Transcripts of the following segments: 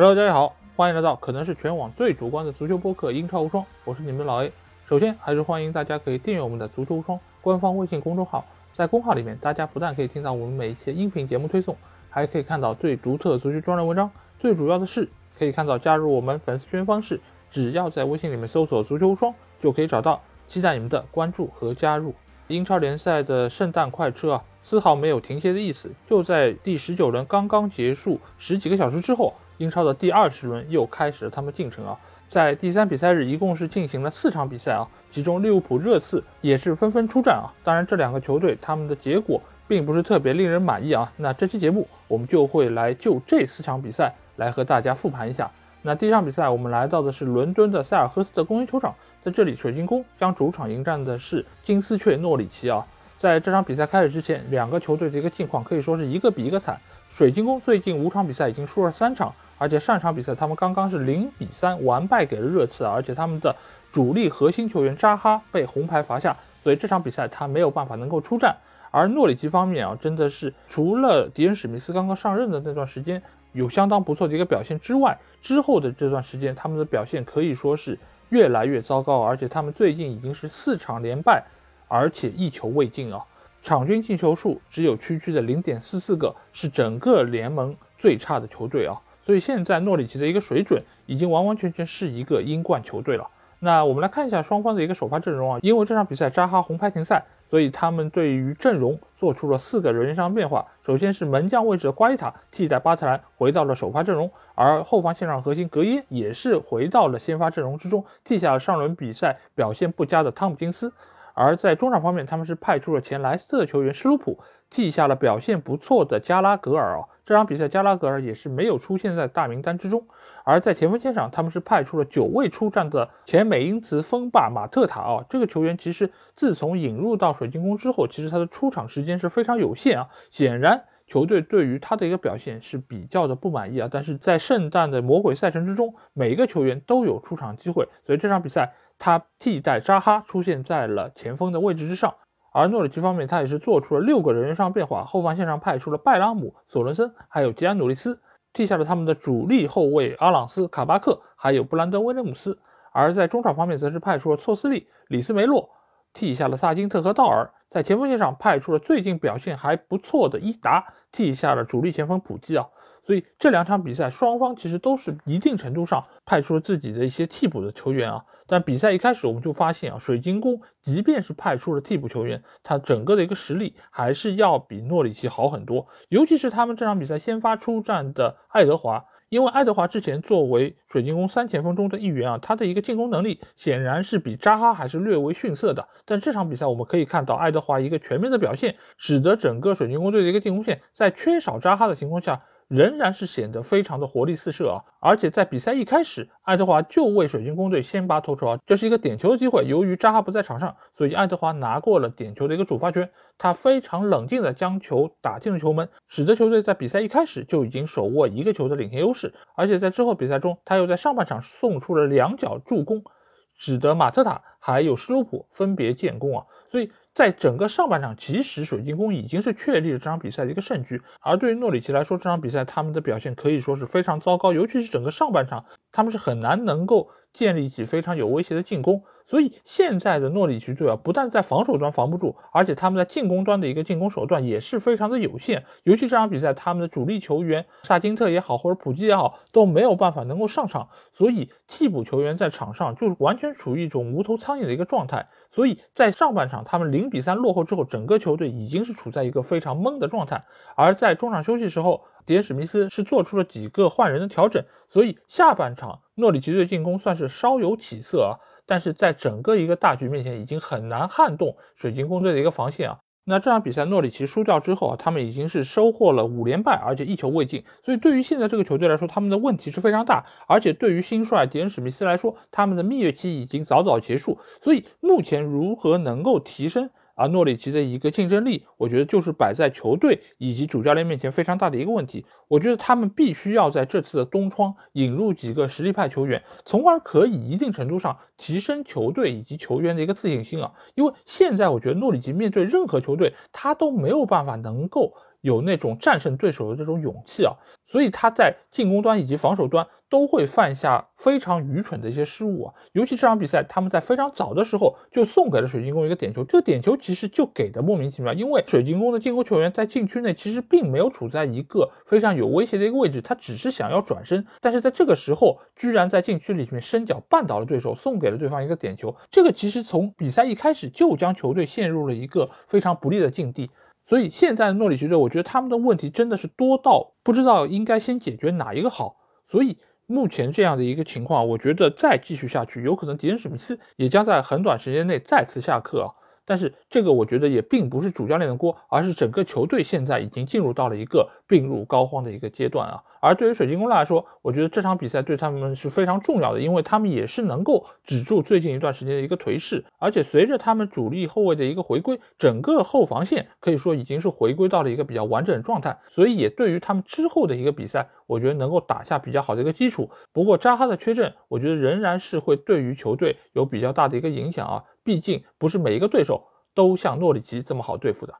Hello，大家好，欢迎来到可能是全网最主观的足球播客《英超无双》，我是你们老 A。首先还是欢迎大家可以订阅我们的《足球无双》官方微信公众号，在公号里面，大家不但可以听到我们每一期音频节目推送，还可以看到最独特足球专栏文章。最主要的是，可以看到加入我们粉丝群方式，只要在微信里面搜索“足球无双”就可以找到。期待你们的关注和加入。英超联赛的圣诞快车啊，丝毫没有停歇的意思。就在第十九轮刚刚结束十几个小时之后。英超的第二十轮又开始了他们进程啊，在第三比赛日一共是进行了四场比赛啊，其中利物浦、热刺也是纷纷出战啊。当然，这两个球队他们的结果并不是特别令人满意啊。那这期节目我们就会来就这四场比赛来和大家复盘一下。那第一场比赛我们来到的是伦敦的塞尔赫斯特公园球场，在这里水晶宫将主场迎战的是金丝雀诺里奇啊。在这场比赛开始之前，两个球队的一个近况可以说是一个比一个惨。水晶宫最近五场比赛已经输了三场。而且上场比赛他们刚刚是零比三完败给了热刺，而且他们的主力核心球员扎哈被红牌罚下，所以这场比赛他没有办法能够出战。而诺里奇方面啊，真的是除了迪恩史密斯刚刚上任的那段时间有相当不错的一个表现之外，之后的这段时间他们的表现可以说是越来越糟糕，而且他们最近已经是四场连败，而且一球未进啊，场均进球数只有区区的零点四四个，是整个联盟最差的球队啊。所以现在诺里奇的一个水准已经完完全全是一个英冠球队了。那我们来看一下双方的一个首发阵容啊，因为这场比赛扎哈红牌停赛，所以他们对于阵容做出了四个人员上的变化。首先是门将位置的瓜伊塔替代巴特兰回到了首发阵容，而后防线上核心格耶也是回到了先发阵容之中，替下了上轮比赛表现不佳的汤普金斯。而在中场方面，他们是派出了前莱斯特球员施卢普记下了表现不错的加拉格尔啊。这场比赛，加拉格尔也是没有出现在大名单之中。而在前锋线上，他们是派出了久未出战的前美因茨锋霸马特塔啊。这个球员其实自从引入到水晶宫之后，其实他的出场时间是非常有限啊。显然，球队对于他的一个表现是比较的不满意啊。但是在圣诞的魔鬼赛程之中，每一个球员都有出场机会，所以这场比赛他替代扎哈出现在了前锋的位置之上。而诺里奇方面，他也是做出了六个人员上变化，后防线上派出了拜拉姆、索伦森，还有吉安努利斯，替下了他们的主力后卫阿朗斯、卡巴克，还有布兰登·威廉姆斯。而在中场方面，则是派出了措斯利、里斯梅洛，替下了萨金特和道尔。在前锋线上派出了最近表现还不错的伊达，替下了主力前锋普基啊。所以这两场比赛，双方其实都是一定程度上派出了自己的一些替补的球员啊。但比赛一开始，我们就发现啊，水晶宫即便是派出了替补球员，他整个的一个实力还是要比诺里奇好很多。尤其是他们这场比赛先发出战的爱德华，因为爱德华之前作为水晶宫三前锋中的一员啊，他的一个进攻能力显然是比扎哈还是略微逊色的。但这场比赛我们可以看到，爱德华一个全面的表现，使得整个水晶宫队的一个进攻线在缺少扎哈的情况下。仍然是显得非常的活力四射啊！而且在比赛一开始，爱德华就为水晶宫队先拔头筹啊，这是一个点球的机会。由于扎哈不在场上，所以爱德华拿过了点球的一个主罚权。他非常冷静的将球打进了球门，使得球队在比赛一开始就已经手握一个球的领先优势。而且在之后比赛中，他又在上半场送出了两脚助攻，使得马特塔还有施卢普分别建功啊！所以。在整个上半场，其实水晶宫已经是确立了这场比赛的一个胜局。而对于诺里奇来说，这场比赛他们的表现可以说是非常糟糕，尤其是整个上半场，他们是很难能够。建立起非常有威胁的进攻，所以现在的诺里奇队啊，不但在防守端防不住，而且他们在进攻端的一个进攻手段也是非常的有限。尤其这场比赛，他们的主力球员萨金特也好，或者普基也好，都没有办法能够上场，所以替补球员在场上就是完全处于一种无头苍蝇的一个状态。所以在上半场他们零比三落后之后，整个球队已经是处在一个非常懵的状态。而在中场休息时候，迪恩史密斯是做出了几个换人的调整，所以下半场。诺里奇队进攻算是稍有起色啊，但是在整个一个大局面前，已经很难撼动水晶宫队的一个防线啊。那这场比赛诺里奇输掉之后啊，他们已经是收获了五连败，而且一球未进。所以对于现在这个球队来说，他们的问题是非常大。而且对于新帅迪恩史密斯来说，他们的蜜月期已经早早结束。所以目前如何能够提升？而诺里奇的一个竞争力，我觉得就是摆在球队以及主教练面前非常大的一个问题。我觉得他们必须要在这次的冬窗引入几个实力派球员，从而可以一定程度上提升球队以及球员的一个自信心啊。因为现在我觉得诺里奇面对任何球队，他都没有办法能够有那种战胜对手的这种勇气啊，所以他在进攻端以及防守端都会犯下非常愚蠢的一些失误啊。尤其这场比赛，他们在非常早的时候就送给了水晶宫一个点球，这个点球其实就给的莫名其妙，因为水晶宫的进攻球员在禁区内其实并没有处在一个非常有威胁的一个位置，他只是想要转身，但是在这个时候居然在禁区里面伸脚绊倒了对手，送给了对方一个点球。这个其实从比赛一开始就将球队陷入了一个非常不利的境地。所以现在的诺里奇队，我觉得他们的问题真的是多到不知道应该先解决哪一个好。所以目前这样的一个情况，我觉得再继续下去，有可能迪恩史密斯也将在很短时间内再次下课啊。但是这个我觉得也并不是主教练的锅，而是整个球队现在已经进入到了一个病入膏肓的一个阶段啊。而对于水晶宫来说，我觉得这场比赛对他们是非常重要的，因为他们也是能够止住最近一段时间的一个颓势，而且随着他们主力后卫的一个回归，整个后防线可以说已经是回归到了一个比较完整的状态，所以也对于他们之后的一个比赛，我觉得能够打下比较好的一个基础。不过扎哈的缺阵，我觉得仍然是会对于球队有比较大的一个影响啊。毕竟不是每一个对手都像诺里奇这么好对付的。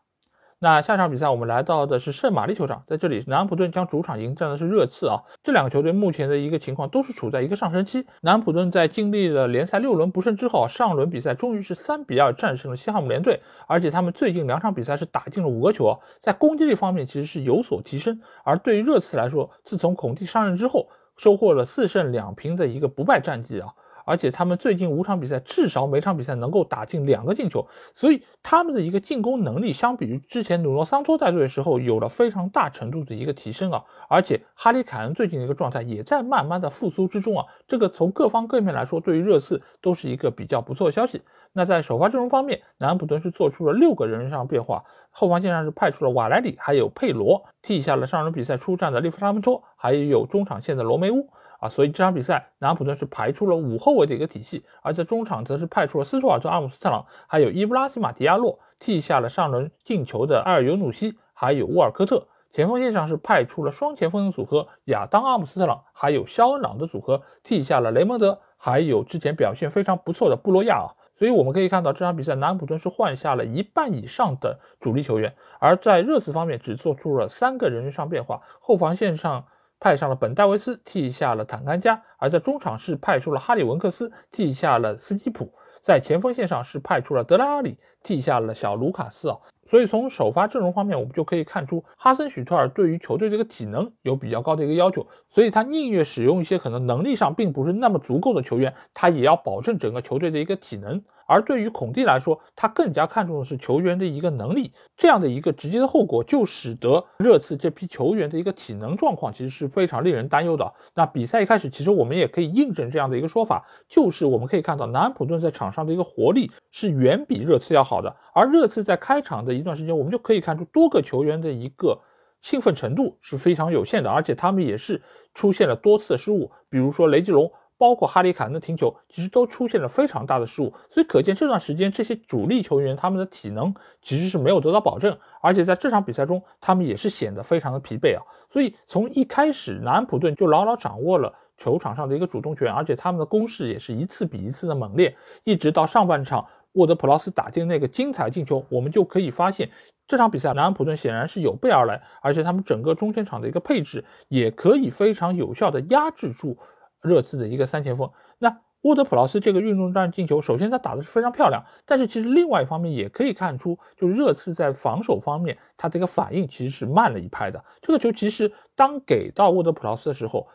那下场比赛我们来到的是圣玛丽球场，在这里南安普顿将主场迎战的是热刺啊。这两个球队目前的一个情况都是处在一个上升期。南安普顿在经历了联赛六轮不胜之后，上轮比赛终于是三比二战胜了西汉姆联队，而且他们最近两场比赛是打进了五个球啊，在攻击力方面其实是有所提升。而对于热刺来说，自从孔蒂上任之后，收获了四胜两平的一个不败战绩啊。而且他们最近五场比赛至少每场比赛能够打进两个进球，所以他们的一个进攻能力相比于之前努诺桑托带队的时候有了非常大程度的一个提升啊！而且哈里凯恩最近的一个状态也在慢慢的复苏之中啊！这个从各方各面来说，对于热刺都是一个比较不错的消息。那在首发阵容方面，南安普顿是做出了六个人上变化，后防线上是派出了瓦莱里还有佩罗，替下了上轮比赛出战的利弗拉门托，还有中场线的罗梅乌。啊，所以这场比赛南安普顿是排出了五后卫的一个体系，而在中场则是派出了斯图尔特·阿姆斯特朗，还有伊布拉西马·迪亚洛，替下了上轮进球的埃尔尤努西，还有沃尔科特。前锋线上是派出了双前锋的组合亚当·阿姆斯特朗，还有肖恩·朗的组合，替下了雷蒙德，还有之前表现非常不错的布洛亚啊。所以我们可以看到，这场比赛南安普顿是换下了一半以上的主力球员，而在热刺方面只做出了三个人员上变化，后防线上。派上了本戴维斯，替下了坦甘加；而在中场是派出了哈里文克斯，替下了斯基普；在前锋线上是派出了德拉阿里，替下了小卢卡斯啊。所以从首发阵容方面，我们就可以看出哈森许特尔对于球队这个体能有比较高的一个要求，所以他宁愿使用一些可能能力上并不是那么足够的球员，他也要保证整个球队的一个体能。而对于孔蒂来说，他更加看重的是球员的一个能力，这样的一个直接的后果，就使得热刺这批球员的一个体能状况其实是非常令人担忧的。那比赛一开始，其实我们也可以印证这样的一个说法，就是我们可以看到南安普顿在场上的一个活力是远比热刺要好的。而热刺在开场的一段时间，我们就可以看出多个球员的一个兴奋程度是非常有限的，而且他们也是出现了多次失误，比如说雷吉隆。包括哈里凯恩的停球，其实都出现了非常大的失误，所以可见这段时间这些主力球员他们的体能其实是没有得到保证，而且在这场比赛中，他们也是显得非常的疲惫啊。所以从一开始，南安普顿就牢牢掌握了球场上的一个主动权，而且他们的攻势也是一次比一次的猛烈，一直到上半场沃德普劳斯打进那个精彩进球，我们就可以发现这场比赛南安普顿显然是有备而来，而且他们整个中前场的一个配置也可以非常有效的压制住。热刺的一个三前锋，那沃德普劳斯这个运动战进球，首先他打的是非常漂亮，但是其实另外一方面也可以看出，就热刺在防守方面，他的一个反应其实是慢了一拍的。这个球其实当给到沃德普劳斯的时候。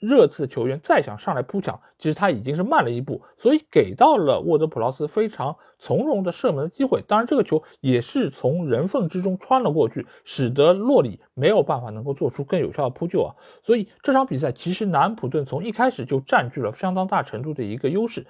热刺球员再想上来扑抢，其实他已经是慢了一步，所以给到了沃德普劳斯非常从容的射门的机会。当然，这个球也是从人缝之中穿了过去，使得洛里没有办法能够做出更有效的扑救啊。所以这场比赛其实南安普顿从一开始就占据了相当大程度的一个优势。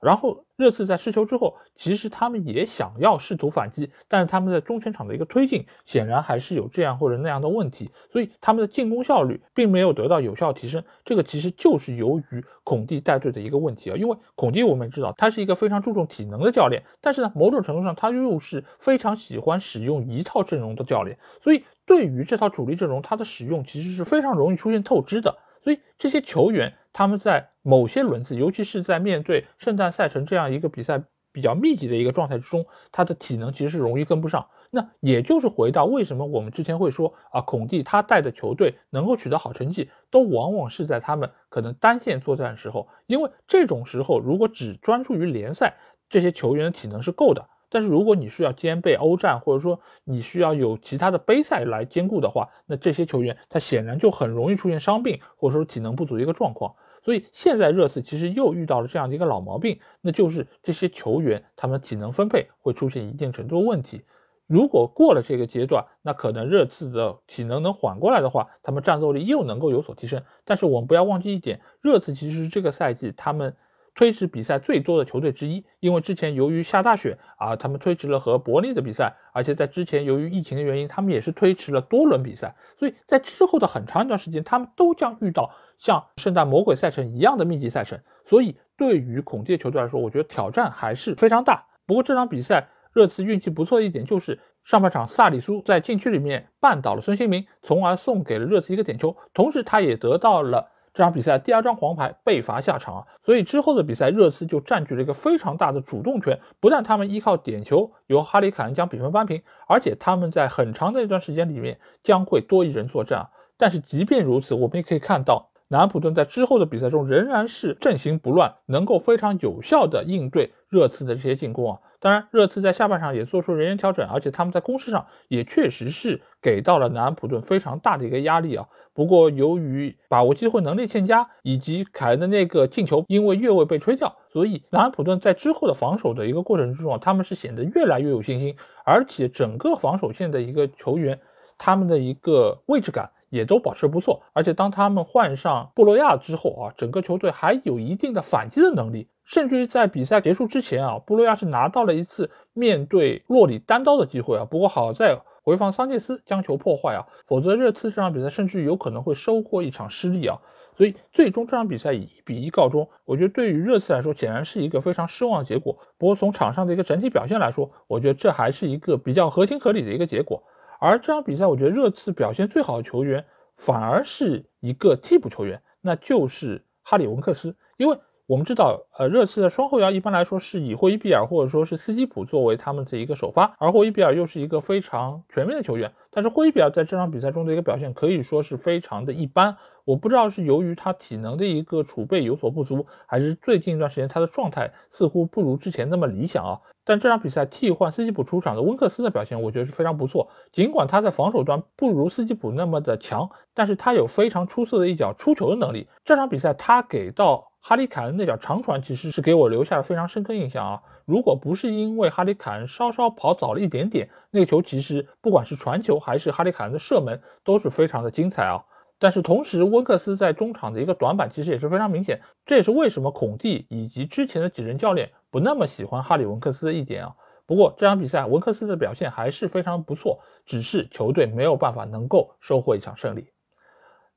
然后热刺在失球之后，其实他们也想要试图反击，但是他们在中前场的一个推进显然还是有这样或者那样的问题，所以他们的进攻效率并没有得到有效提升。这个其实就是由于孔蒂带队的一个问题啊，因为孔蒂我们也知道他是一个非常注重体能的教练，但是呢，某种程度上他又是非常喜欢使用一套阵容的教练，所以对于这套主力阵容，他的使用其实是非常容易出现透支的。所以这些球员他们在某些轮次，尤其是在面对圣诞赛程这样一个比赛。比较密集的一个状态之中，他的体能其实是容易跟不上。那也就是回到为什么我们之前会说啊，孔蒂他带的球队能够取得好成绩，都往往是在他们可能单线作战的时候，因为这种时候如果只专注于联赛，这些球员的体能是够的。但是如果你需要兼备欧战，或者说你需要有其他的杯赛来兼顾的话，那这些球员他显然就很容易出现伤病或者说体能不足的一个状况。所以现在热刺其实又遇到了这样的一个老毛病，那就是这些球员他们的体能分配会出现一定程度的问题。如果过了这个阶段，那可能热刺的体能能缓过来的话，他们战斗力又能够有所提升。但是我们不要忘记一点，热刺其实这个赛季他们。推迟比赛最多的球队之一，因为之前由于下大雪啊，他们推迟了和伯利的比赛，而且在之前由于疫情的原因，他们也是推迟了多轮比赛，所以在之后的很长一段时间，他们都将遇到像圣诞魔鬼赛程一样的密集赛程，所以对于孔蒂球队来说，我觉得挑战还是非常大。不过这场比赛热刺运气不错的一点就是上半场萨里苏在禁区里面绊倒了孙兴民，从而送给了热刺一个点球，同时他也得到了。这场比赛第二张黄牌被罚下场啊，所以之后的比赛热刺就占据了一个非常大的主动权。不但他们依靠点球由哈里凯恩将比分扳平，而且他们在很长的一段时间里面将会多一人作战。但是即便如此，我们也可以看到南安普顿在之后的比赛中仍然是阵型不乱，能够非常有效的应对热刺的这些进攻啊。当然，热刺在下半场也做出人员调整，而且他们在攻势上也确实是给到了南安普顿非常大的一个压力啊。不过，由于把握机会能力欠佳，以及凯恩的那个进球因为越位被吹掉，所以南安普顿在之后的防守的一个过程之中啊，他们是显得越来越有信心，而且整个防守线的一个球员，他们的一个位置感也都保持不错。而且当他们换上布洛亚之后啊，整个球队还有一定的反击的能力。甚至于在比赛结束之前啊，布洛亚是拿到了一次面对洛里单刀的机会啊。不过好在回防桑切斯将球破坏啊，否则热刺这场比赛甚至有可能会收获一场失利啊。所以最终这场比赛以一比一告终，我觉得对于热刺来说显然是一个非常失望的结果。不过从场上的一个整体表现来说，我觉得这还是一个比较合情合理的一个结果。而这场比赛，我觉得热刺表现最好的球员反而是一个替补球员，那就是哈里文克斯，因为。我们知道，呃，热刺的双后腰一般来说是以霍伊比尔或者说是斯基普作为他们的一个首发，而霍伊比尔又是一个非常全面的球员。但是霍伊比尔在这场比赛中的一个表现可以说是非常的一般。我不知道是由于他体能的一个储备有所不足，还是最近一段时间他的状态似乎不如之前那么理想啊。但这场比赛替换斯基普出场的温克斯的表现，我觉得是非常不错。尽管他在防守端不如斯基普那么的强，但是他有非常出色的一脚出球的能力。这场比赛他给到。哈里凯恩那脚长传其实是给我留下了非常深刻印象啊！如果不是因为哈里凯恩稍稍跑早了一点点，那个球其实不管是传球还是哈里凯恩的射门都是非常的精彩啊！但是同时，温克斯在中场的一个短板其实也是非常明显，这也是为什么孔蒂以及之前的几任教练不那么喜欢哈里文克斯的一点啊！不过这场比赛文克斯的表现还是非常不错，只是球队没有办法能够收获一场胜利。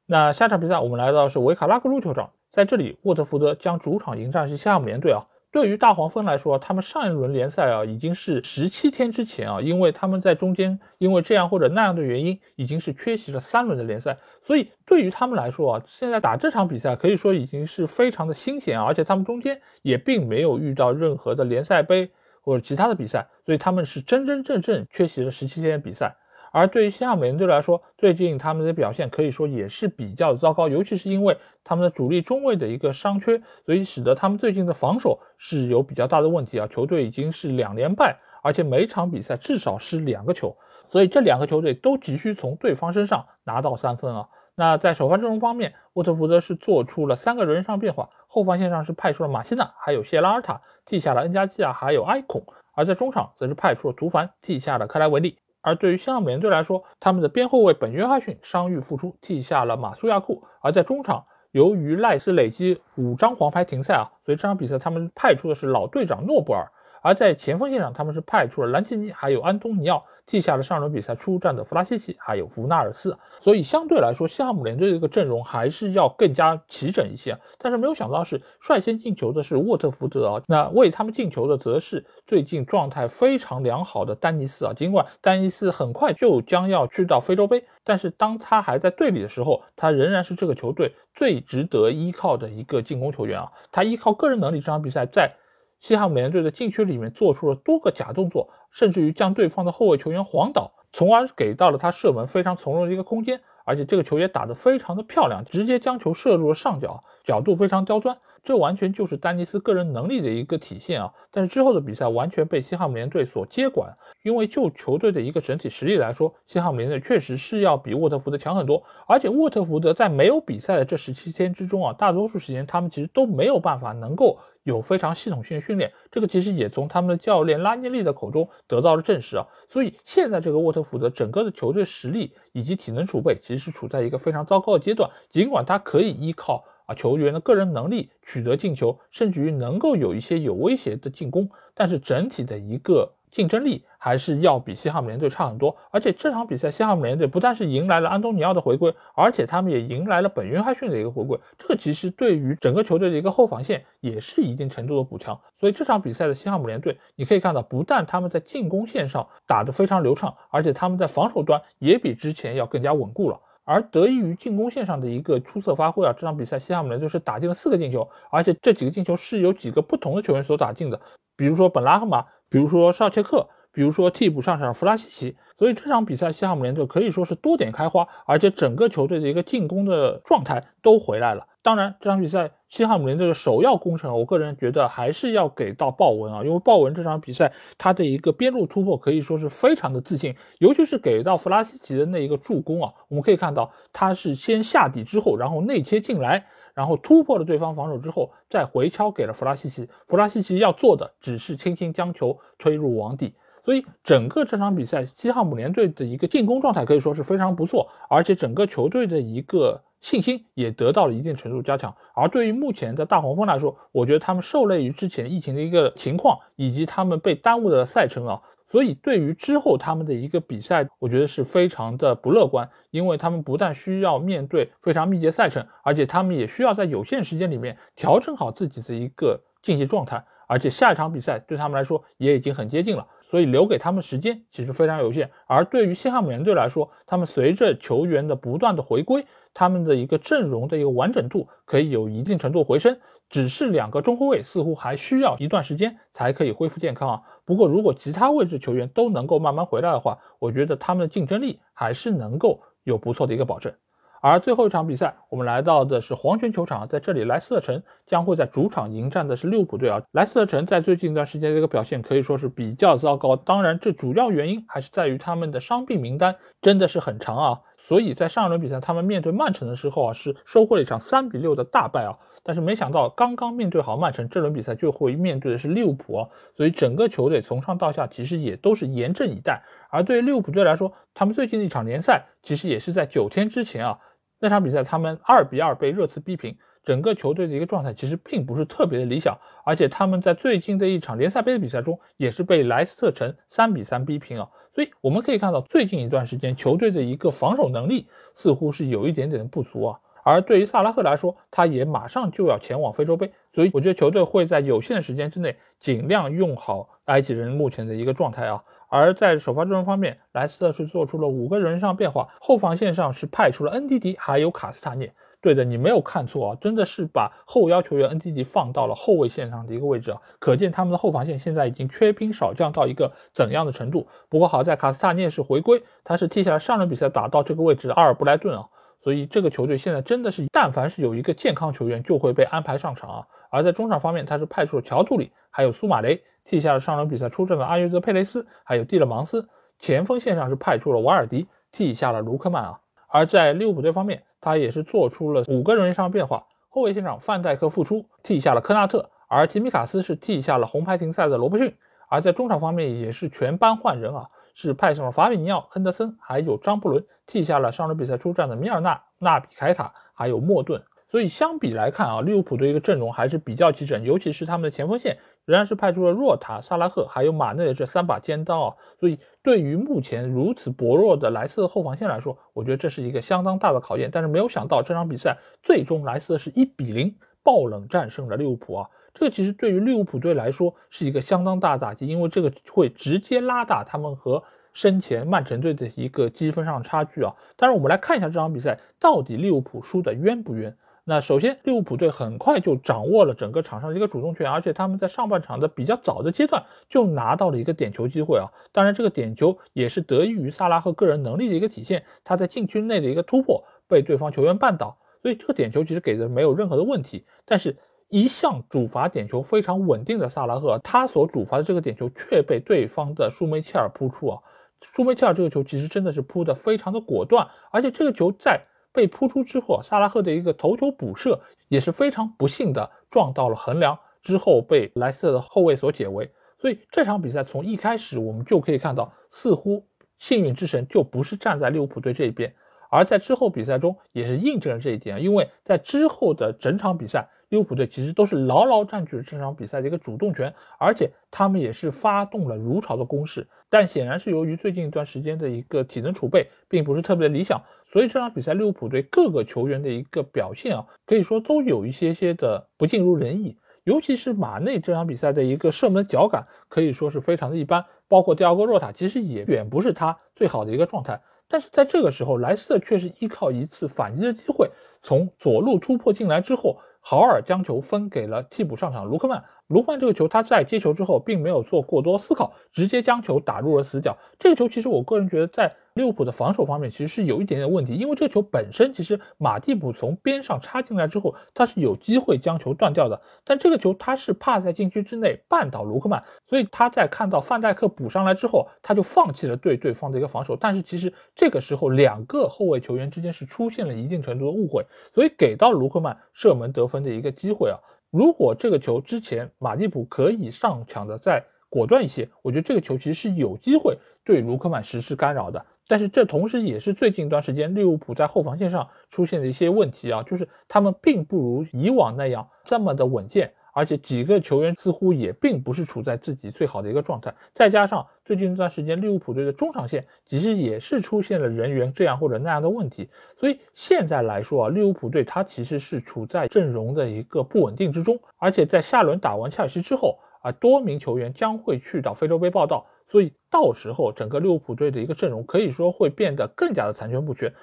那下场比赛我们来到是维卡拉格鲁球场。在这里，沃特福德将主场迎战是夏姆联队啊。对于大黄蜂来说，他们上一轮联赛啊已经是十七天之前啊，因为他们在中间因为这样或者那样的原因，已经是缺席了三轮的联赛。所以对于他们来说啊，现在打这场比赛可以说已经是非常的新鲜啊，而且他们中间也并没有遇到任何的联赛杯或者其他的比赛，所以他们是真真正正缺席了十七天的比赛。而对于西汉姆联队来说，最近他们的表现可以说也是比较糟糕，尤其是因为他们的主力中卫的一个伤缺，所以使得他们最近的防守是有比较大的问题啊。球队已经是两连败，而且每场比赛至少失两个球，所以这两个球队都急需从对方身上拿到三分啊。那在首发阵容方面，沃特福德是做出了三个人员上变化，后防线上是派出了马西纳，还有谢拉尔塔，替下了恩加基亚，还有埃孔；而在中场则是派出了图凡，替下了克莱维利。而对于西汉姆联队来说，他们的边后卫本约翰逊伤愈复出，替下了马苏亚库；而在中场，由于赖斯累积五张黄牌停赛啊，所以这场比赛他们派出的是老队长诺布尔；而在前锋线上，他们是派出了兰奇尼还有安东尼奥。替下了上轮比赛出战的弗拉西奇，还有弗纳尔斯，所以相对来说，西汉姆联队的一个阵容还是要更加齐整一些。但是没有想到是率先进球的是沃特福德啊，那为他们进球的则是最近状态非常良好的丹尼斯啊。尽管丹尼斯很快就将要去到非洲杯，但是当他还在队里的时候，他仍然是这个球队最值得依靠的一个进攻球员啊。他依靠个人能力，这场比赛在。西汉姆联队的禁区里面做出了多个假动作，甚至于将对方的后卫球员晃倒，从而给到了他射门非常从容的一个空间。而且这个球也打得非常的漂亮，直接将球射入了上角，角度非常刁钻。这完全就是丹尼斯个人能力的一个体现啊！但是之后的比赛完全被西汉姆联队所接管，因为就球队的一个整体实力来说，西汉姆联队确实是要比沃特福德强很多。而且沃特福德在没有比赛的这十七天之中啊，大多数时间他们其实都没有办法能够有非常系统性的训练，这个其实也从他们的教练拉涅利的口中得到了证实啊。所以现在这个沃特福德整个的球队实力以及体能储备其实是处在一个非常糟糕的阶段，尽管他可以依靠啊。球员的个人能力取得进球，甚至于能够有一些有威胁的进攻，但是整体的一个竞争力还是要比西汉姆联队差很多。而且这场比赛，西汉姆联队不但是迎来了安东尼奥的回归，而且他们也迎来了本约翰逊的一个回归。这个其实对于整个球队的一个后防线也是一定程度的补强。所以这场比赛的西汉姆联队，你可以看到，不但他们在进攻线上打得非常流畅，而且他们在防守端也比之前要更加稳固了。而得益于进攻线上的一个出色发挥啊，这场比赛西汉姆联队是打进了四个进球，而且这几个进球是由几个不同的球员所打进的，比如说本拉赫马，比如说绍切克，比如说替补上场弗拉西奇。所以这场比赛西汉姆联队可以说是多点开花，而且整个球队的一个进攻的状态都回来了。当然，这场比赛西汉姆联队的首要功臣，我个人觉得还是要给到鲍文啊，因为鲍文这场比赛他的一个边路突破可以说是非常的自信，尤其是给到弗拉西奇的那一个助攻啊，我们可以看到他是先下底之后，然后内切进来，然后突破了对方防守之后，再回敲给了弗拉西奇，弗拉西奇要做的只是轻轻将球推入网底。所以整个这场比赛，西汉姆联队的一个进攻状态可以说是非常不错，而且整个球队的一个信心也得到了一定程度加强。而对于目前的大黄蜂来说，我觉得他们受累于之前疫情的一个情况，以及他们被耽误的赛程啊，所以对于之后他们的一个比赛，我觉得是非常的不乐观，因为他们不但需要面对非常密集赛程，而且他们也需要在有限时间里面调整好自己的一个竞技状态。而且下一场比赛对他们来说也已经很接近了，所以留给他们时间其实非常有限。而对于西汉姆联队来说，他们随着球员的不断的回归，他们的一个阵容的一个完整度可以有一定程度回升。只是两个中后卫似乎还需要一段时间才可以恢复健康啊。不过如果其他位置球员都能够慢慢回来的话，我觉得他们的竞争力还是能够有不错的一个保证。而最后一场比赛，我们来到的是黄泉球场，在这里，莱斯特城将会在主场迎战的是利物浦队啊。莱斯特城在最近一段时间的一个表现可以说是比较糟糕，当然，这主要原因还是在于他们的伤病名单真的是很长啊。所以在上一轮比赛，他们面对曼城的时候啊，是收获了一场三比六的大败啊。但是没想到，刚刚面对好曼城，这轮比赛就会面对的是利物浦啊。所以整个球队从上到下其实也都是严阵以待。而对于利物浦队来说，他们最近的一场联赛其实也是在九天之前啊。那场比赛，他们二比二被热刺逼平，整个球队的一个状态其实并不是特别的理想，而且他们在最近的一场联赛杯的比赛中，也是被莱斯特城三比三逼平啊。所以我们可以看到，最近一段时间球队的一个防守能力似乎是有一点点的不足啊。而对于萨拉赫来说，他也马上就要前往非洲杯，所以我觉得球队会在有限的时间之内尽量用好埃及人目前的一个状态啊。而在首发阵容方面，莱斯特是做出了五个人上变化，后防线上是派出了恩迪迪还有卡斯塔涅。对的，你没有看错啊，真的是把后腰球员恩迪迪放到了后卫线上的一个位置啊，可见他们的后防线现在已经缺兵少将到一个怎样的程度。不过好在卡斯塔涅是回归，他是替下来上轮比赛打到这个位置的阿尔布莱顿啊，所以这个球队现在真的是，但凡是有一个健康球员就会被安排上场啊。而在中场方面，他是派出了乔杜里还有苏马雷。替下了上轮比赛出战的阿约泽佩雷斯，还有蒂勒芒斯。前锋线上是派出了瓦尔迪，替下了卢克曼啊。而在利物浦队方面，他也是做出了五个人员上的变化。后卫线上范戴克复出，替下了科纳特，而吉米卡斯是替下了红牌停赛的罗伯逊。而在中场方面也是全班换人啊，是派上了法比尼奥、亨德森，还有张伯伦，替下了上轮比赛出战的米尔纳、纳比凯塔，还有莫顿。所以相比来看啊，利物浦的一个阵容还是比较齐整，尤其是他们的前锋线仍然是派出了若塔、萨拉赫还有马内的这三把尖刀啊。所以对于目前如此薄弱的莱斯特后防线来说，我觉得这是一个相当大的考验。但是没有想到这场比赛最终莱斯特是一比零爆冷战胜了利物浦啊，这个其实对于利物浦队来说是一个相当大的打击，因为这个会直接拉大他们和身前曼城队的一个积分上的差距啊。当然我们来看一下这场比赛到底利物浦输的冤不冤？那首先，利物浦队很快就掌握了整个场上的一个主动权，而且他们在上半场的比较早的阶段就拿到了一个点球机会啊。当然，这个点球也是得益于萨拉赫个人能力的一个体现，他在禁区内的一个突破被对方球员绊倒，所以这个点球其实给的没有任何的问题。但是，一向主罚点球非常稳定的萨拉赫，他所主罚的这个点球却被对方的舒梅切尔扑出啊。舒梅切尔这个球其实真的是扑的非常的果断，而且这个球在。被扑出之后，萨拉赫的一个头球补射也是非常不幸的撞到了横梁，之后被莱斯特的后卫所解围。所以这场比赛从一开始我们就可以看到，似乎幸运之神就不是站在利物浦队这一边，而在之后比赛中也是印证了这一点。因为在之后的整场比赛，利物浦队其实都是牢牢占据了这场比赛的一个主动权，而且他们也是发动了如潮的攻势。但显然是由于最近一段时间的一个体能储备并不是特别的理想，所以这场比赛利物浦队各个球员的一个表现啊，可以说都有一些些的不尽如人意。尤其是马内这场比赛的一个射门脚感可以说是非常的一般，包括第二个若塔其实也远不是他最好的一个状态。但是在这个时候，莱斯特却是依靠一次反击的机会，从左路突破进来之后。豪尔将球分给了替补上场卢克曼。卢克曼这个球，他在接球之后并没有做过多思考，直接将球打入了死角。这个球其实我个人觉得在。利物浦的防守方面其实是有一点点问题，因为这个球本身其实马蒂普从边上插进来之后，他是有机会将球断掉的。但这个球他是怕在禁区之内绊倒卢克曼，所以他在看到范戴克补上来之后，他就放弃了对对方的一个防守。但是其实这个时候两个后卫球员之间是出现了一定程度的误会，所以给到卢克曼射门得分的一个机会啊。如果这个球之前马蒂普可以上抢的再果断一些，我觉得这个球其实是有机会对卢克曼实施干扰的。但是这同时也是最近一段时间利物浦在后防线上出现的一些问题啊，就是他们并不如以往那样这么的稳健，而且几个球员似乎也并不是处在自己最好的一个状态。再加上最近一段时间利物浦队的中场线其实也是出现了人员这样或者那样的问题，所以现在来说啊，利物浦队它其实是处在阵容的一个不稳定之中，而且在下轮打完切尔西之后啊，多名球员将会去到非洲杯报道。所以到时候整个利物浦队的一个阵容可以说会变得更加的残缺不全，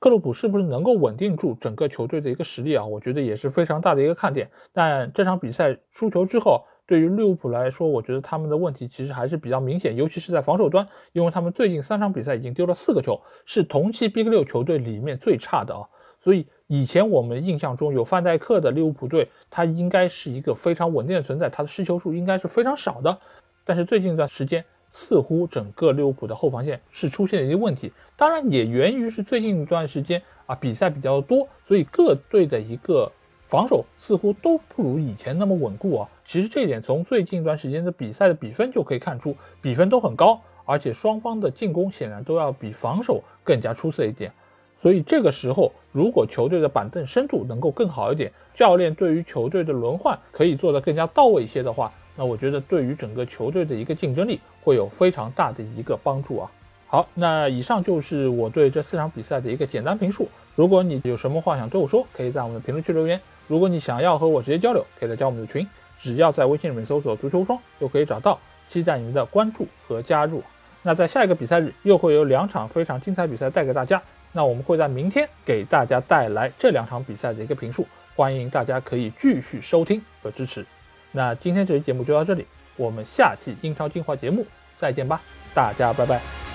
克洛普是不是能够稳定住整个球队的一个实力啊？我觉得也是非常大的一个看点。但这场比赛输球之后，对于利物浦来说，我觉得他们的问题其实还是比较明显，尤其是在防守端，因为他们最近三场比赛已经丢了四个球，是同期 Big 六球队里面最差的啊。所以以前我们印象中有范戴克的利物浦队，他应该是一个非常稳定的存在，他的失球数应该是非常少的。但是最近一段时间。似乎整个利物浦的后防线是出现了一些问题，当然也源于是最近一段时间啊比赛比较多，所以各队的一个防守似乎都不如以前那么稳固啊。其实这一点从最近一段时间的比赛的比分就可以看出，比分都很高，而且双方的进攻显然都要比防守更加出色一点。所以这个时候，如果球队的板凳深度能够更好一点，教练对于球队的轮换可以做得更加到位一些的话。那我觉得对于整个球队的一个竞争力会有非常大的一个帮助啊。好，那以上就是我对这四场比赛的一个简单评述。如果你有什么话想对我说，可以在我们的评论区留言。如果你想要和我直接交流，可以来加我们的群，只要在微信里面搜索“足球双”就可以找到。期待你们的关注和加入。那在下一个比赛日又会有两场非常精彩比赛带给大家。那我们会在明天给大家带来这两场比赛的一个评述，欢迎大家可以继续收听和支持。那今天这期节目就到这里，我们下期英超精华节目再见吧，大家拜拜。